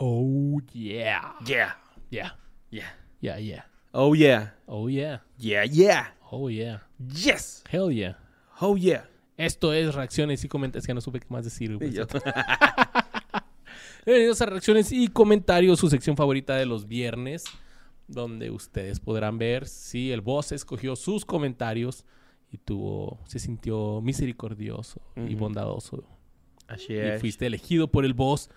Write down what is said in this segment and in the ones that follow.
Oh, yeah. Yeah. Yeah. Yeah. Yeah, yeah. Oh yeah. Oh, yeah. Yeah, yeah. Oh, yeah. Yes. Hell yeah. Oh yeah. Esto es reacciones y comentarios. Que no supe qué más decir. Y. Bienvenidos a reacciones y comentarios, su sección favorita de los viernes, donde ustedes podrán ver si el boss escogió sus comentarios y tuvo, se sintió misericordioso y bondadoso. Así Y es. fuiste elegido por el boss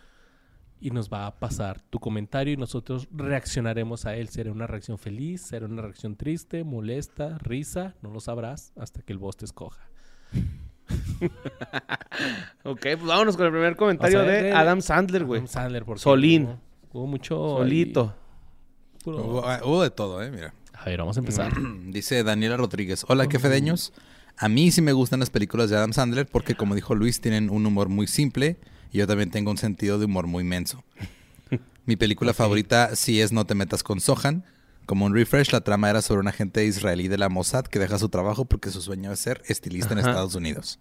y nos va a pasar tu comentario y nosotros reaccionaremos a él. Será una reacción feliz, será una reacción triste, molesta, risa, no lo sabrás hasta que el boss te escoja. Ok, pues vámonos con el primer comentario de de- Adam Sandler, güey. Adam Sandler, porque Solín. Hubo, hubo mucho... Solito. ahí, puro- Hubo, ah, hubo de todo, ¿eh? Mira. A ver, vamos a empezar. Dice Daniela Rodríguez. Hola, ¿qué fedeños? A mí sí me gustan las películas de Adam Sandler porque, como dijo Luis, tienen un humor muy simple y yo también tengo un sentido de humor muy menso. Mi película favorita sí es No te metas con Sohan. Como un refresh, la trama era sobre un agente israelí de la Mossad que deja su trabajo porque su sueño es ser estilista en. Estados Unidos.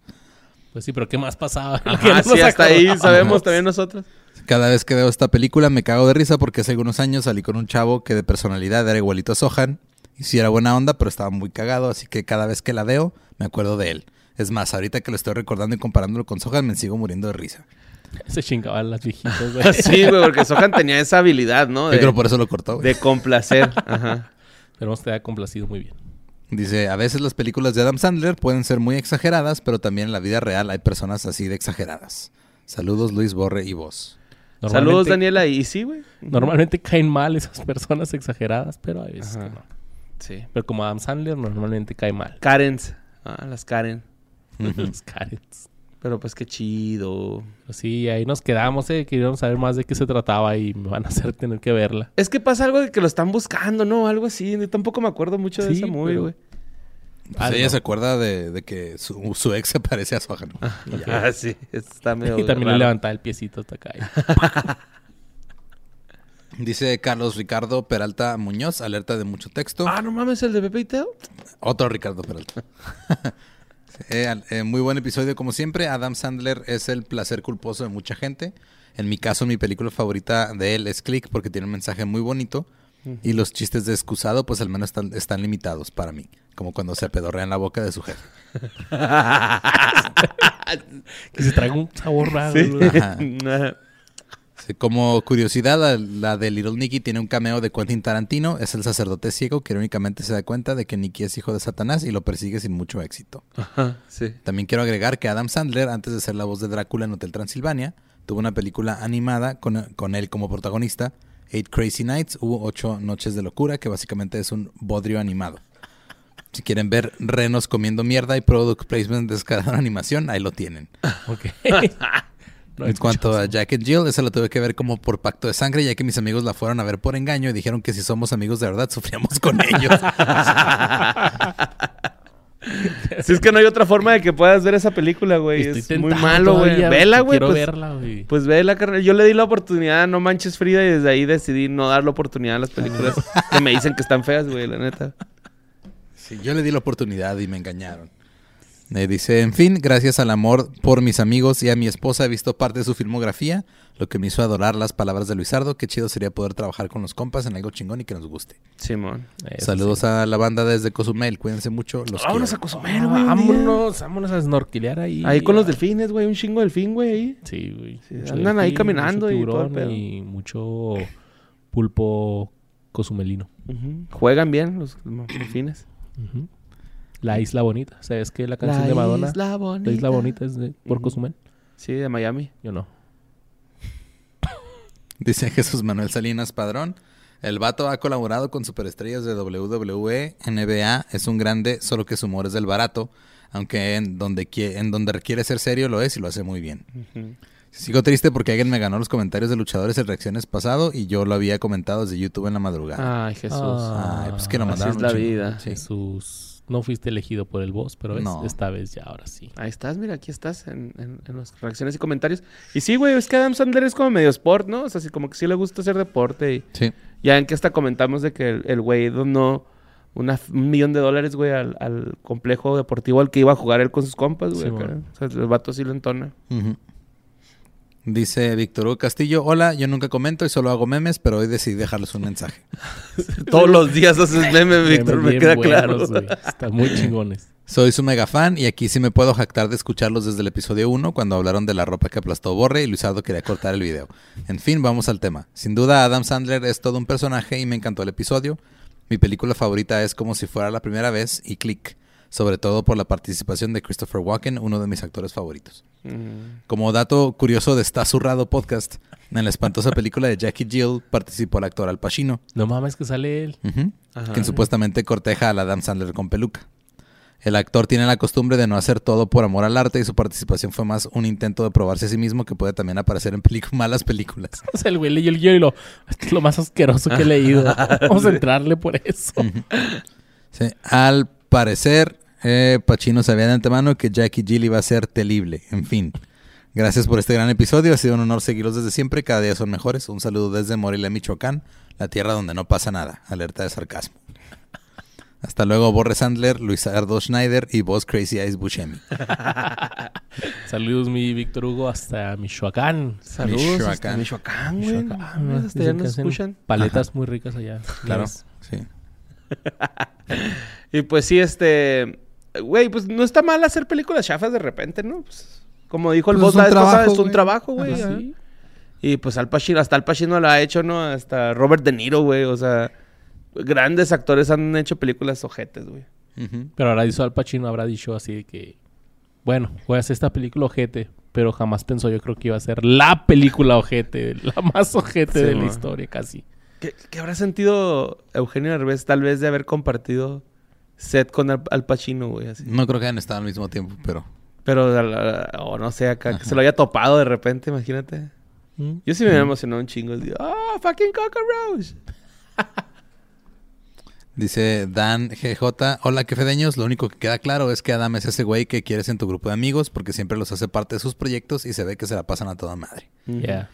Pues sí, pero ¿qué más pasaba? Ajá, sí, hasta ahí sabemos también nosotros. Cada vez que veo esta película me cago de risa porque hace algunos años salí con un chavo que de personalidad era igualito a Sohan. Y sí era buena onda, pero estaba muy cagado, así que cada vez que la veo me acuerdo de él. Es más, ahorita que lo estoy recordando y comparándolo con Sohan me sigo muriendo de risa. Se chingaban las viejitas, güey. Sí, güey, porque Sohan tenía esa habilidad, ¿no? Yo De, creo por eso lo cortó. güey. de complacer. Ajá. Que te haya complacido muy bien. Dice, a veces las películas de Adam Sandler pueden ser muy exageradas, pero también en la vida real hay personas así de exageradas. Saludos Luis Borre y vos. Saludos, Daniela. Y sí, güey. Normalmente caen mal esas personas exageradas, pero a veces Ajá. que no. Sí. Pero como Adam Sandler normalmente cae mal. Karens. Ah, las Karen. Los Karens. Pero pues qué chido. Pero sí, ahí nos quedamos, eh. Queríamos saber más de qué se trataba y me van a hacer tener que verla. Es que pasa algo de que lo están buscando, ¿no? Algo así. Yo tampoco me acuerdo mucho de Sí, esa movie, pero- güey. Pues Ah, ella no. se acuerda de, de que su, su ex se parece a Sohan. Ah, sí. Está medio Y también le levantaba el piecito hasta acá. Dice Carlos Ricardo Peralta Muñoz, alerta de mucho texto. Ah, no mames, el de Pepe y Teo. Otro Ricardo Peralta. Eh, eh, muy buen episodio como siempre. Adam Sandler es el placer culposo de mucha gente. En mi caso, mi película favorita de él es Click porque tiene un mensaje muy bonito. Y los chistes de excusado, pues al menos están, están limitados para mí. Como cuando se pedorrea en la boca de su jefe. que se traiga un sabor raro. Sí. Ajá. Como curiosidad, la, la de Little Nicky tiene un cameo de Quentin Tarantino. Es el sacerdote ciego que irónicamente se da cuenta de que Nicky es hijo de Satanás y lo persigue sin mucho éxito. Ajá, sí. También quiero agregar que Adam Sandler, antes de ser la voz de Drácula en Hotel Transilvania, tuvo una película animada con, con él como protagonista, Eight Crazy Nights, hubo ocho noches de locura, que básicamente es un bodrio animado. Si quieren ver renos comiendo mierda y product placement de escalada animación, ahí lo tienen. Ok. No en cuanto a Jack and Jill, esa la tuve que ver como por pacto de sangre, ya que mis amigos la fueron a ver por engaño y dijeron que si somos amigos de verdad, sufríamos con ellos. Si es que no hay otra forma de que puedas ver esa película, güey. Es muy malo, güey. Vela, güey. Quiero Pues, verla, güey. pues vela, carnal. Yo le di la oportunidad a No Manches Frida y desde ahí decidí no dar la oportunidad a las películas que me dicen que están feas, güey, la neta. Sí, yo le di la oportunidad y me engañaron. Eh, dice, en fin, gracias al amor por mis amigos y a mi esposa he visto parte de su filmografía, lo que me hizo adorar las palabras de Luisardo. Qué chido sería poder trabajar con los compas en algo chingón y que nos guste. Simón. Eso Saludos sí. a la banda desde Cozumel, cuídense mucho. Los Vámonos a quiero. Cozumel, güey. un día. Vámonos, vámonos a snorkelear ahí. Ahí con los delfines, güey. Un chingo de delfín, güey, ahí. Sí, güey. Sí, andan ahí caminando mucho y todo el tiburón pedo. y mucho pulpo cosumelino. Ujú. Juegan bien los delfines. Ujú. La Isla Bonita. ¿Sabes que la canción de Madonna? Isla Bonita. La Isla Bonita es de, por. Cozumel. Sí, de Miami. Yo no. Dice Jesús Manuel Salinas Padrón. El vato ha colaborado con superestrellas de WWE, NBA, es un grande, solo que su humor es del barato, aunque en donde, en donde requiere ser serio lo es y lo hace muy bien. Ujú. Sigo triste porque alguien me ganó los comentarios de luchadores en reacciones pasado y yo lo había comentado desde YouTube en la madrugada. Ay, Jesús. Ah, Ay, pues que lo así mandaron es un la chingo. vida. Sí. Jesús. No fuiste elegido por el boss, pero esta vez ya, ahora sí. Ahí estás, mira, aquí estás en, en, en las reacciones y comentarios. Y sí, güey, es que Adam Sandler es como medio sport, ¿no? O sea, así como que sí le gusta hacer deporte. Y Sí. ya en que hasta comentamos de que el güey donó una, un millón de dólares, güey, al, al complejo deportivo al que iba a jugar él con sus compas, güey. Sí, o sea, el vato sí lo entona. Ujú. Dice Víctor Hugo Castillo, hola, yo nunca comento y solo hago memes, pero hoy decidí dejarles un mensaje. Todos los días haces memes, Víctor, me queda buenos, claro. Están muy chingones. Soy su mega fan y aquí sí me puedo jactar de escucharlos desde el episodio 1 cuando hablaron de la ropa que aplastó Borre y Luisardo quería cortar el video. En fin, vamos al tema. Sin duda Adam Sandler es todo un personaje y me encantó el episodio. Mi película favorita es como si fuera la primera vez y click, sobre todo por la participación de Christopher Walken, uno de mis actores favoritos. Mm. Como dato curioso de Está Zurrado Podcast, en la espantosa película de Jackie Jill participó el actor Al Pacino, No mames que sale él. Ajá. quien supuestamente corteja al Adam Sandler con peluca. El actor tiene la costumbre de no hacer todo por amor al arte y su participación fue más un intento de probarse a sí mismo que puede también aparecer en pelic- malas películas. O sea, el güey leyó el guion y lo... Esto es lo más asqueroso que he leído. Vamos a entrarle por eso. Sí, Al parecer, eh, Pacino sabía de antemano que Jackie Jill iba a ser terrible. En fin. Gracias por este gran episodio. Ha sido un honor seguirlos desde siempre. Cada día son mejores. Un saludo desde Morelia, Michoacán, la tierra donde no pasa nada. Alerta de sarcasmo. Hasta luego, Borre Sandler, Luis Ardo Schneider y vos, Crazy Eyes Buscemi. Saludos, mi Víctor Hugo, hasta Michoacán. Saludos Michoacán. hasta Michoacán, güey. Michoacán, mames, Hasta Dicen nos escuchan. Paletas muy ricas allá. Claro. Sí. Y pues sí, este... Güey, pues no está mal hacer películas chafas de repente, ¿no? Pues, como dijo el Pues boss es la un vez es un güey. trabajo, güey. Sí. Y pues Al Pacino, hasta Al Pacino lo ha hecho, ¿no? Hasta Robert De Niro, güey. O sea, grandes actores han hecho películas ojetes, güey. Pero ahora hizo Al Pacino, habrá dicho así de que... Bueno, voy a hacer esta película ojete. Pero jamás pensó yo creo que iba a ser la película ojete. La más ojete Sí, de la historia casi. ¿Qué, qué habrá sentido Eugenio Derbez tal vez de haber compartido set con Al, Al Pacino, güey? Así. No creo que hayan estado al mismo tiempo, pero... Pero, o no sé, acá, que se lo haya topado de repente, imagínate. ¿Mm? Yo sí me había emocionado un chingo. Digo, ¡Ah, fucking cockroach! Dice Dan GJ, hola que fedeños, lo único que queda claro es que Adam es ese güey que quieres en tu grupo de amigos porque siempre los hace parte de sus proyectos y se ve que se la pasan a toda madre. Ya.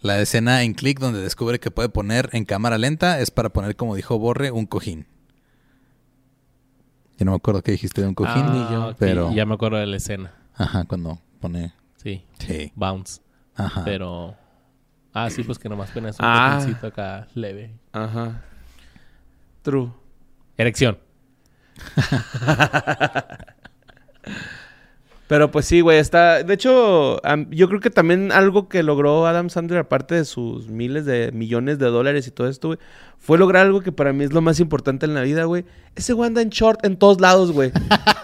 La escena en Click donde descubre que puede poner en cámara lenta es para poner, como dijo Borre, un cojín. Yo no me acuerdo qué dijiste de un cojín, Ah, yo, pero... Ya me acuerdo de la escena. Ajá, cuando pone... Sí. Sí, Bounce. ajá. Pero... Ah, sí, pues que nomás pones un Ah. botoncito acá leve. Ajá. True. Erección. Pero pues sí, güey, está... De hecho, yo creo que también algo que logró Adam Sandler, aparte de sus miles de millones de dólares y todo esto, güey, fue lograr algo que para mí es lo más importante en la vida, güey. Ese güey anda en short en todos lados, güey.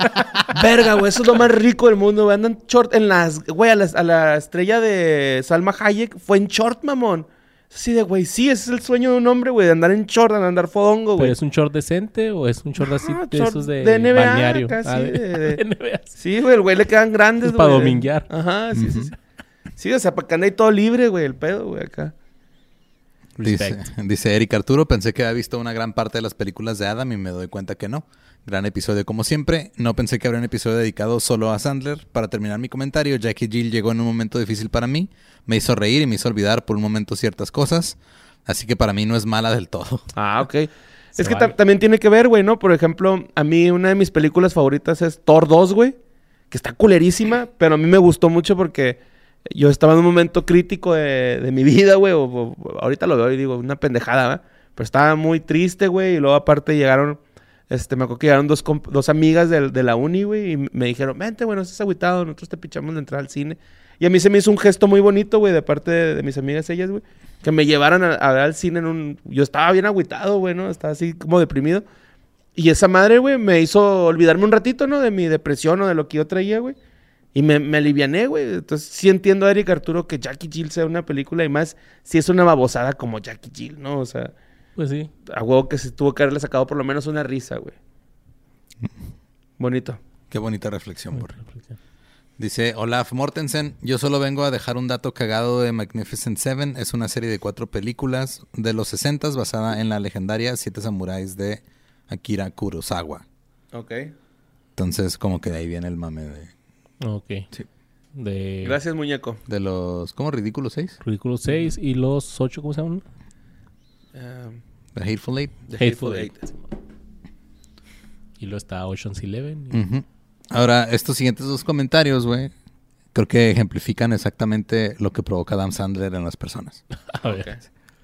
Verga, güey, eso es lo más rico del mundo, güey. Anda en short en las... Güey, a la, a la estrella de Salma Hayek fue en short, mamón. Así de, güey, sí, ese es el sueño de un hombre, güey, de andar en short, de andar fodongo, ¿Pero güey. es un short decente o es un short así Ah, de short esos de, de NBA, balneario? casi, Ah, de, de- de NBA. Sí, güey, el güey le quedan grandes, Es güey. pa' dominguear. Ajá, sí, sí, sí. Sí, o sea, para que ande ahí todo libre, güey, el pedo, güey, acá. Dice, dice Eric Arturo, pensé que había visto una gran parte de las películas de Adam y me doy cuenta que no. Gran episodio como siempre. No pensé que habría un episodio dedicado solo a Sandler. Para terminar mi comentario, Jackie Jill llegó en un momento difícil para mí. Me hizo reír y me hizo olvidar por un momento ciertas cosas. Así que para mí no es mala del todo. Ah, ok. Se es que vale. también tiene que ver, güey, ¿no? Por ejemplo, a mí una de mis películas favoritas es Thor 2, güey. Que está culerísima, pero a mí me gustó mucho porque yo estaba en un momento crítico de, de mi vida, güey. o- o- ahorita lo veo y digo, una pendejada, ¿verdad? Pero estaba muy triste, güey. Y luego aparte llegaron, este, me acuerdo que llegaron dos, dos amigas del- de, la uni, güey. Y me dijeron, vente, güey, no estés agüitado. Nosotros te pichamos de entrar al cine. Y a mí se me hizo un gesto muy bonito, güey, de parte de, de mis amigas ellas, güey. Que me llevaran a, a ver al cine en un... Yo estaba bien agüitado, güey, ¿no? Estaba así como deprimido. Y esa madre, güey, me hizo olvidarme un ratito, ¿no? De mi depresión o de lo que yo traía, güey. Y me, me aliviané, güey. Entonces sí entiendo a Eric Arturo que Jackie Jill sea una película y más si es una babosada como Jackie Jill, ¿no? O sea, Pues sí. a huevo que se tuvo que haberle sacado por lo menos una risa, güey. Bonito. Qué bonita reflexión, Borre. Dice Olaf Mortensen, yo solo vengo a dejar un dato cagado de Magnificent Seven. Es una serie de cuatro películas de los 60 basada en la legendaria Siete Samuráis de Akira Kurosawa. Ok. Entonces, como que de ahí viene el mame de, Ok. Sí. De Gracias, muñeco. de los... ¿Cómo? ¿Ridículos 6? Ridículo 6 y los 8, ¿cómo se llaman? Um, The Hateful Eight. The Hateful Hateful Eight. Eight. Y luego está Ocean's Eleven. y-. Ahora, estos siguientes dos comentarios, güey. creo que ejemplifican exactamente lo que provoca Adam Sandler en las personas. A ver.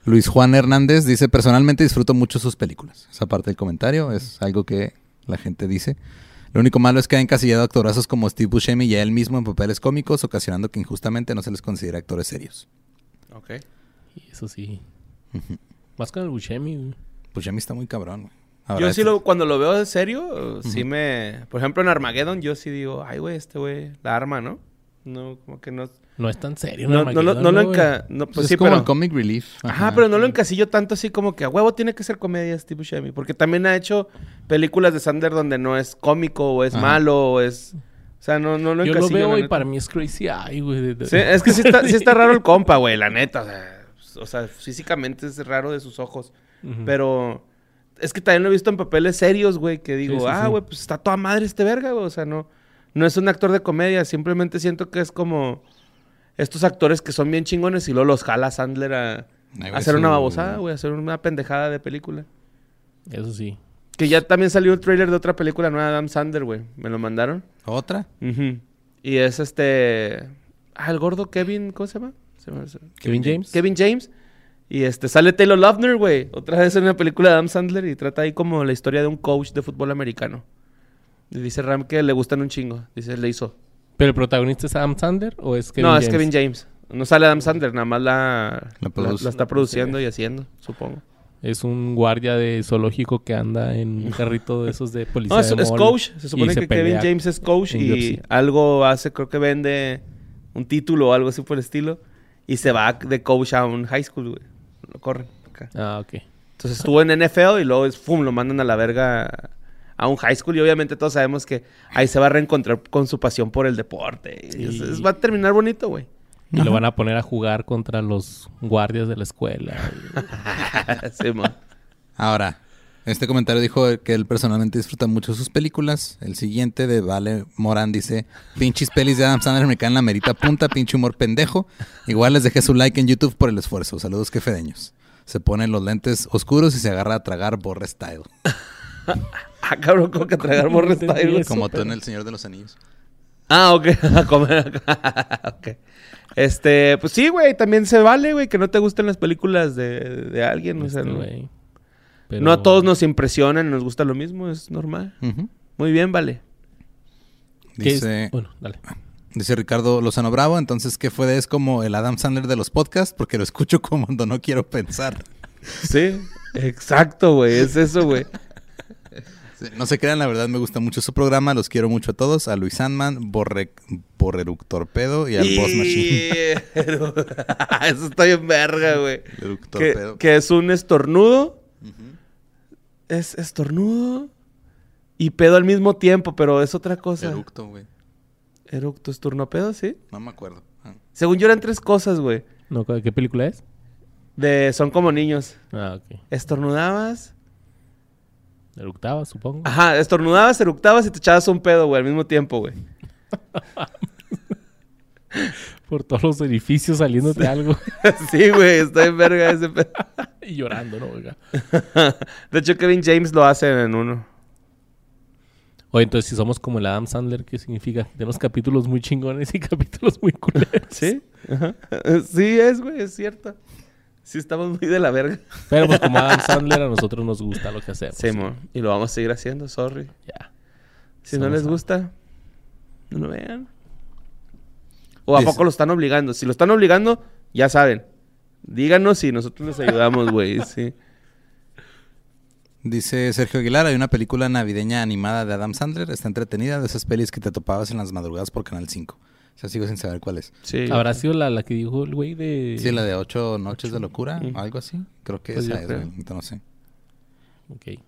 Luis Juan Hernández dice, personalmente disfruto mucho sus películas. Esa parte del comentario es algo que la gente dice. Lo único malo es que ha encasillado actorazos como Steve Buscemi y a él mismo en papeles cómicos, ocasionando que injustamente no se les considere actores serios. Ok. Y eso sí. Ujú. Más con el Buscemi, güey. Buscemi está muy cabrón, güey. Ahora, Yo sí este- lo, cuando lo veo de serio, sí me... Por ejemplo, en Armageddon yo sí digo, ay, güey, este güey, la arma, ¿no? No, como que no... No es tan serio, No, no, lo- no lo enca... No, pues Pues sí, es como pero... el comic relief. Ajá, pero no lo encasillo tanto así como que a huevo tiene que ser comedia Steve Buscemi. Porque también ha hecho películas de Sander donde no es cómico o es Ajá. malo o es... O sea, no, no lo Yo encasillo. lo veo y neta. para mí es crazy eye, güey. Sí, es que sí está, sí está raro el compa, güey, la neta. O sea, o sea, físicamente es raro de sus ojos. Pero es que también lo he visto en papeles serios, güey, que digo, Sí, sí, ah, sí. güey, pues está toda madre este verga, güey. O sea, no, no es un actor de comedia, simplemente siento que es como estos actores que son bien chingones y luego los jala Sandler a, Ay, güey, a hacer una babosada, güey, a hacer una pendejada de película. Eso sí. Que ya también salió el trailer de otra película nueva de Adam Sandler, güey. Me lo mandaron. ¿Otra? Ujú. Y es este. Ah, el gordo Kevin, ¿cómo se llama? Se se- Kevin James. Kevin James. Y este sale Taylor Lautner, güey. Otra vez en una película de Adam Sandler y trata ahí como la historia de un coach de fútbol americano. Y dice Ram que le gustan un chingo. Dice, le hizo. ¿Pero el protagonista es Adam Sandler o es Kevin no, James? es Kevin James. No sale Adam Sandler, nada más la, La la, produce. la está produciendo y haciendo, supongo. Es un guardia de zoológico que anda en un carrito de esos de policía No, es, de es coach. Se y supone se que Kevin pelea James es coach y UFC. algo hace, creo que vende un título o algo así por el estilo. Y se va de coach a un high school, güey. Lo corren acá. Ah, ok. Entonces estuvo en NFL y luego es, ¡fum! lo mandan a la verga a un high school. Y obviamente todos sabemos que ahí se va a reencontrar con su pasión por el deporte. Y es- Sí. es- va a terminar bonito, güey. Y lo van a poner a jugar contra los guardias de la escuela. Sí, mo. Ahora, este comentario dijo que él personalmente disfruta mucho sus películas. El siguiente de Vale Morán dice, pinches pelis de Adam Sandler me caen la merita punta, pinche humor pendejo. Igual les dejé su like en YouTube por el esfuerzo. Saludos quefedeños. Se ponen los lentes oscuros y se agarra a tragar borre style. Ah, cabrón, como que tragar borre style, eso. Como tú en El Señor de los Anillos. Ah, ok. A comer. ok. Este, pues sí, güey, también se vale, güey, que no te gusten las películas de, de alguien. o sea, Este no, güey. Pero- no a todos nos impresionan, nos gusta lo mismo, es normal. Muy bien, vale. Dice, Bueno, dale. dice Ricardo Lozano Bravo, entonces, ¿qué fue de es como el Adam Sandler de los podcasts? Porque lo escucho como cuando no quiero pensar. Sí, exacto, güey, es eso, güey. Sí, No se crean, la verdad me gusta mucho su programa, los quiero mucho a todos, a Luis Sandman, Borre, Borreruc Torpedo y al Boss Machine. Eso está bien verga, güey. Que es un estornudo, Es estornudo y pedo al mismo tiempo, pero es otra cosa. Eructo, güey. Eructo, estornupedo, sí. No me acuerdo. Ah. Según yo eran tres cosas, güey. No, ¿Qué película es? De son como niños. Ah, ok. Estornudabas. Eructaba, supongo. Ajá, estornudabas, eructabas y te echabas un pedo, güey, al mismo tiempo, güey. Por todos los edificios saliéndote algo sí, güey, está en verga ese pedo. y llorando, ¿no? Oiga. De hecho, Kevin James lo hace en uno. Oye, entonces si somos como el Adam Sandler, ¿qué significa? Tenemos capítulos muy chingones y capítulos muy culeros. ¿Sí? Ajá. Sí, es, güey, es cierto. Sí, estamos muy de la verga. Pero pues como Adam Sandler a nosotros nos gusta lo que hacemos. Sí, mo. Y lo vamos a seguir haciendo, sorry. Ya. Si no les gusta, no lo vean. ¿O a Dice- poco lo están obligando? Si lo están obligando, ya saben. Díganos y nosotros les ayudamos, güey. Sí. Dice Sergio Aguilar, hay una película navideña animada de Adam Sandler, está entretenida, de esas pelis que te topabas en las madrugadas por Canal 5. O sea, sigo sin saber cuál es. sí. ¿Habrá sido la, la que dijo el güey de...? Sí, la de Ocho Noches de Locura, Mm. algo así. Creo que Pues esa es, güey, no sé. Ok.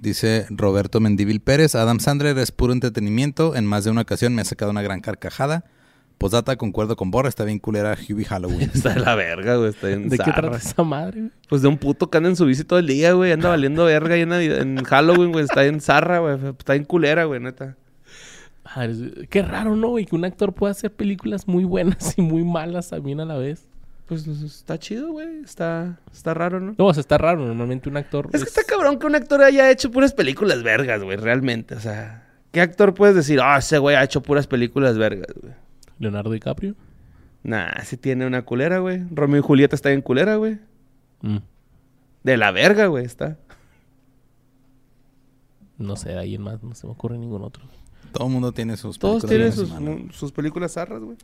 Dice Roberto Mendívil Pérez, Adam Sandler es puro entretenimiento, en más de una ocasión me ha sacado una gran carcajada. Posdata, concuerdo con Borra, está bien culera Hubie Halloween. Está de la verga, güey. Está bien ¿De qué trata esa madre, güey? Pues de un puto que anda en su bici todo el día, güey. Anda valiendo verga ahí en, en Halloween, güey. Está en zarra, güey. Está en culera, güey, neta. Es- Qué raro, ¿no? Y que un actor pueda hacer películas muy buenas y muy malas también a la vez. Pues está chido, güey. Está, está raro, ¿no? No, o sea, está raro. Normalmente un actor... Es que está cabrón que un actor haya hecho puras películas vergas, güey. Realmente, o sea. ¿Qué actor puedes decir? Ah, ese güey ha hecho puras películas vergas, güey. Leonardo DiCaprio. Nah, sí tiene una culera, güey. Romeo y Julieta está en culera, güey. Mm, De la verga, güey, está. No sé, ahí en más, no se me ocurre ningún otro. Todo el mundo tiene sus Todos películas tienen sus, sus películas zarras, güey.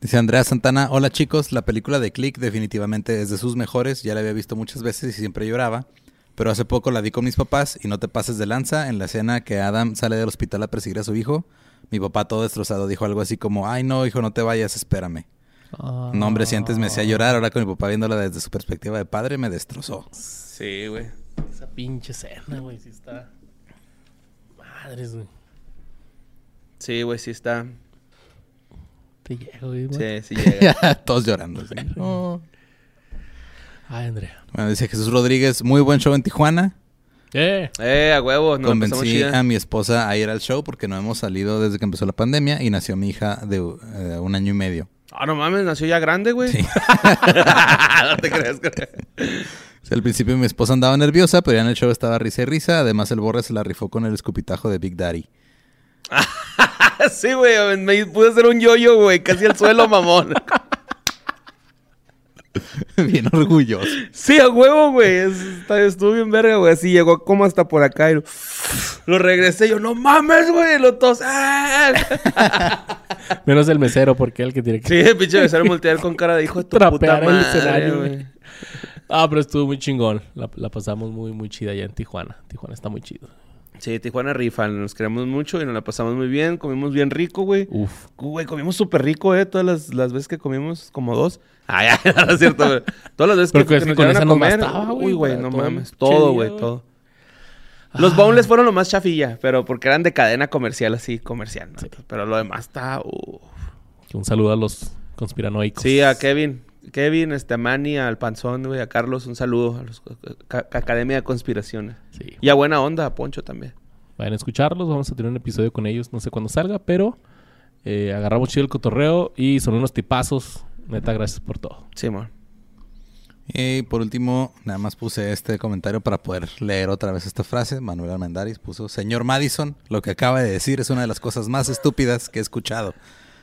Dice Andrea Santana, hola chicos, la película de Click definitivamente es de sus mejores, ya la había visto muchas veces y siempre lloraba, pero hace poco la vi con mis papás y no te pases de lanza en la escena que Adam sale del hospital a perseguir a su hijo. Mi papá todo destrozado dijo algo así como, ay no hijo, no te vayas, espérame. No hombre, si antes me hacía llorar, ahora con mi papá viéndola desde su perspectiva de padre me destrozó. Sí, güey. Esa pinche escena, güey, sí está. Madres, güey. Sí, güey, sí está. Te llego, güey. Sí, sí llega. Todos llorando. sí. Ay, Andrea. Bueno, dice Jesús Rodríguez, muy buen show en Tijuana. Eh. eh, a huevo. Nos la pasamos Convencí a mi esposa a ir al show porque no hemos salido desde que empezó la pandemia y nació mi hija de eh, un año y medio. Ah, no mames, nació ya grande, güey. Sí. no te creas, güey. O sea, al principio mi esposa andaba nerviosa, pero ya en el show estaba risa y risa. Además, el borre se la rifó con el escupitajo de Big Daddy. sí, güey. Me pude hacer un yoyo, güey. Casi al suelo, mamón. Bien orgulloso. Sí, a huevo, güey. Estuvo bien verga, güey. Así llegó como hasta por acá y lo, lo regresé. Yo, no mames, güey. Lo tos. Menos el mesero, porque es el que tiene que. Sí, el pinche besar voltear con cara de hijo de tu Trapear puta el madre, escenario, güey. güey. Ah, pero estuvo muy chingón. La, la pasamos muy, muy chida allá en Tijuana. Tijuana está muy chido. Sí, Tijuana rifa. Nos queremos mucho y nos la pasamos muy bien. Comimos bien rico, güey. Uf. Güey, comimos súper rico, ¿eh? Todas las, las veces que comimos, como dos. Ah, ya, no es cierto, güey. Todas las veces que, que que es que nos llevaron a comer. bastaba, Uy, güey, no todo mames. Todo, güey, todo. Los boneless fueron lo más chafilla, pero porque eran de cadena comercial, así, comercial, ¿no? Sí. Pero lo demás está... uf. Un saludo a los conspiranoicos. Sí, a Kevin. Kevin, este, a Manny, al Panzón, güey, a Carlos, un saludo. A los ca- ca- Academia de Conspiraciones. Sí. Y a Buena Onda, a Poncho también. Vayan a escucharlos. Vamos a tener un episodio con ellos. No sé cuándo salga, pero eh, agarramos chido el cotorreo y son unos tipazos. Neta, gracias por todo. Simón. Y por último, nada más puse este comentario para poder leer otra vez esta frase. Manuel Armendáriz puso, Señor Madison, lo que acaba de decir es una de las cosas más estúpidas que he escuchado.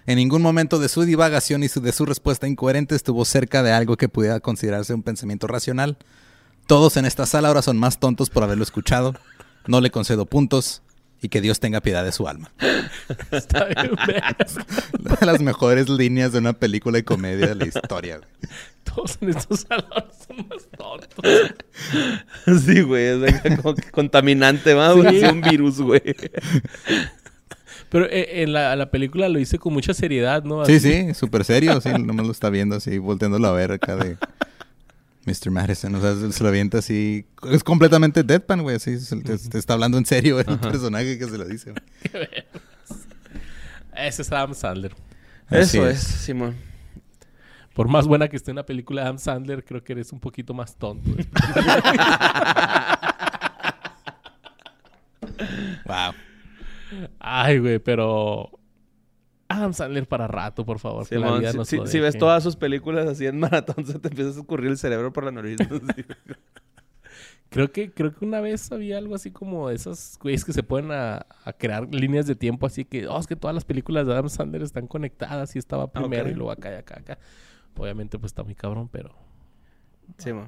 En ningún momento de su divagación y su- de su respuesta incoherente estuvo cerca de algo que pudiera considerarse un pensamiento racional. Todos en esta sala ahora son más tontos por haberlo escuchado. No le concedo puntos y que Dios tenga piedad de su alma. Está bien. Una de las mejores líneas de una película de comedia de la historia. güey. Todos en estos salones son más tontos. Sí, güey, es como que contaminante, ¿va? Sí. Un virus, güey. Pero eh, en la, la película lo hice con mucha seriedad, ¿no? Sí, Así. sí, súper serio. Sí, nomás lo está viendo así, volteándolo a ver acá de Mr. Madison. O sea, se, lo avienta así. Es completamente deadpan, güey. Así, se- te, te está hablando en serio el personaje que se lo dice. güey. Ese es Adam Sandler. Así Eso es. es, Simón. Por más buena que esté una película de Adam Sandler, creo que eres un poquito más tonto. Ay, güey, pero... Adam Sandler para rato, por favor. si, ves todas sus películas así en maratón, se te empieza a escurrir el cerebro por la nariz. Sí. Creo que, creo que una vez había algo así como de esos güeyes que se pueden a, a crear líneas de tiempo así que, oh, es que todas las películas de Adam Sandler están conectadas y estaba primero ok. y luego acá y acá, acá. Obviamente pues está muy cabrón, pero... Que ver.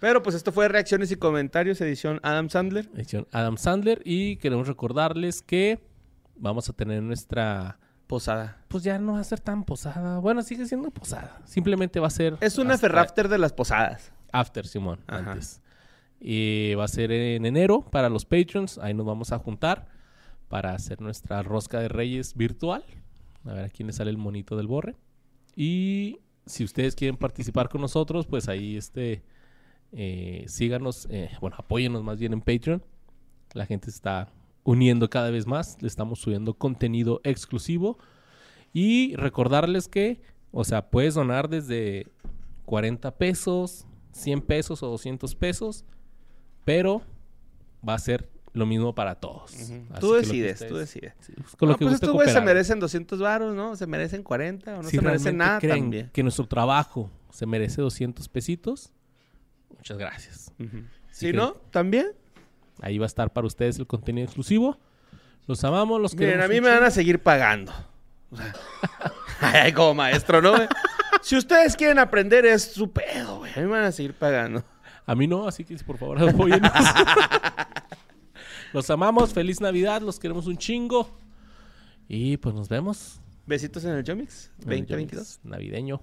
Pero pues esto fue Reacciones y Comentarios, edición Adam Sandler. Edición Adam Sandler y queremos recordarles que vamos a tener nuestra... Posada. Pues ya no va a ser tan posada. Bueno, sigue siendo posada. Simplemente va a ser... Es una ferrafter de las posadas. After, Simón, Ajá. antes. Y va a ser en enero para los Patreons. Ahí nos vamos a juntar para hacer nuestra rosca de reyes virtual. A ver a quién le sale el monito del borre. Y si ustedes quieren participar con nosotros, pues ahí este eh, síganos, eh, bueno, apóyennos más bien en Patreon. La gente se está uniendo cada vez más. Le estamos subiendo contenido exclusivo. Y recordarles que, o sea, puedes donar desde 40 pesos, 100 pesos o 200 pesos, pero va a ser lo mismo para todos. Tú decides, tú decides. pues, con lo No, que pues estos güeyes se merecen 200 varos, ¿no? Se merecen 40 o no si se merecen nada creen también. que nuestro trabajo se merece 200 pesitos, muchas gracias. Si no, también. Ahí va a estar para ustedes el contenido exclusivo. Los amamos, los Miren, queremos a mí me van a seguir pagando. Ay, como maestro, ¿no, si ustedes quieren aprender, es su pedo, güey. A mí me van a seguir pagando. A mí no, así que por favor apóyennos. los amamos, feliz Navidad, los queremos un chingo. Y pues nos vemos. Besitos en el Jomix en el 2022. Yomix Navideño.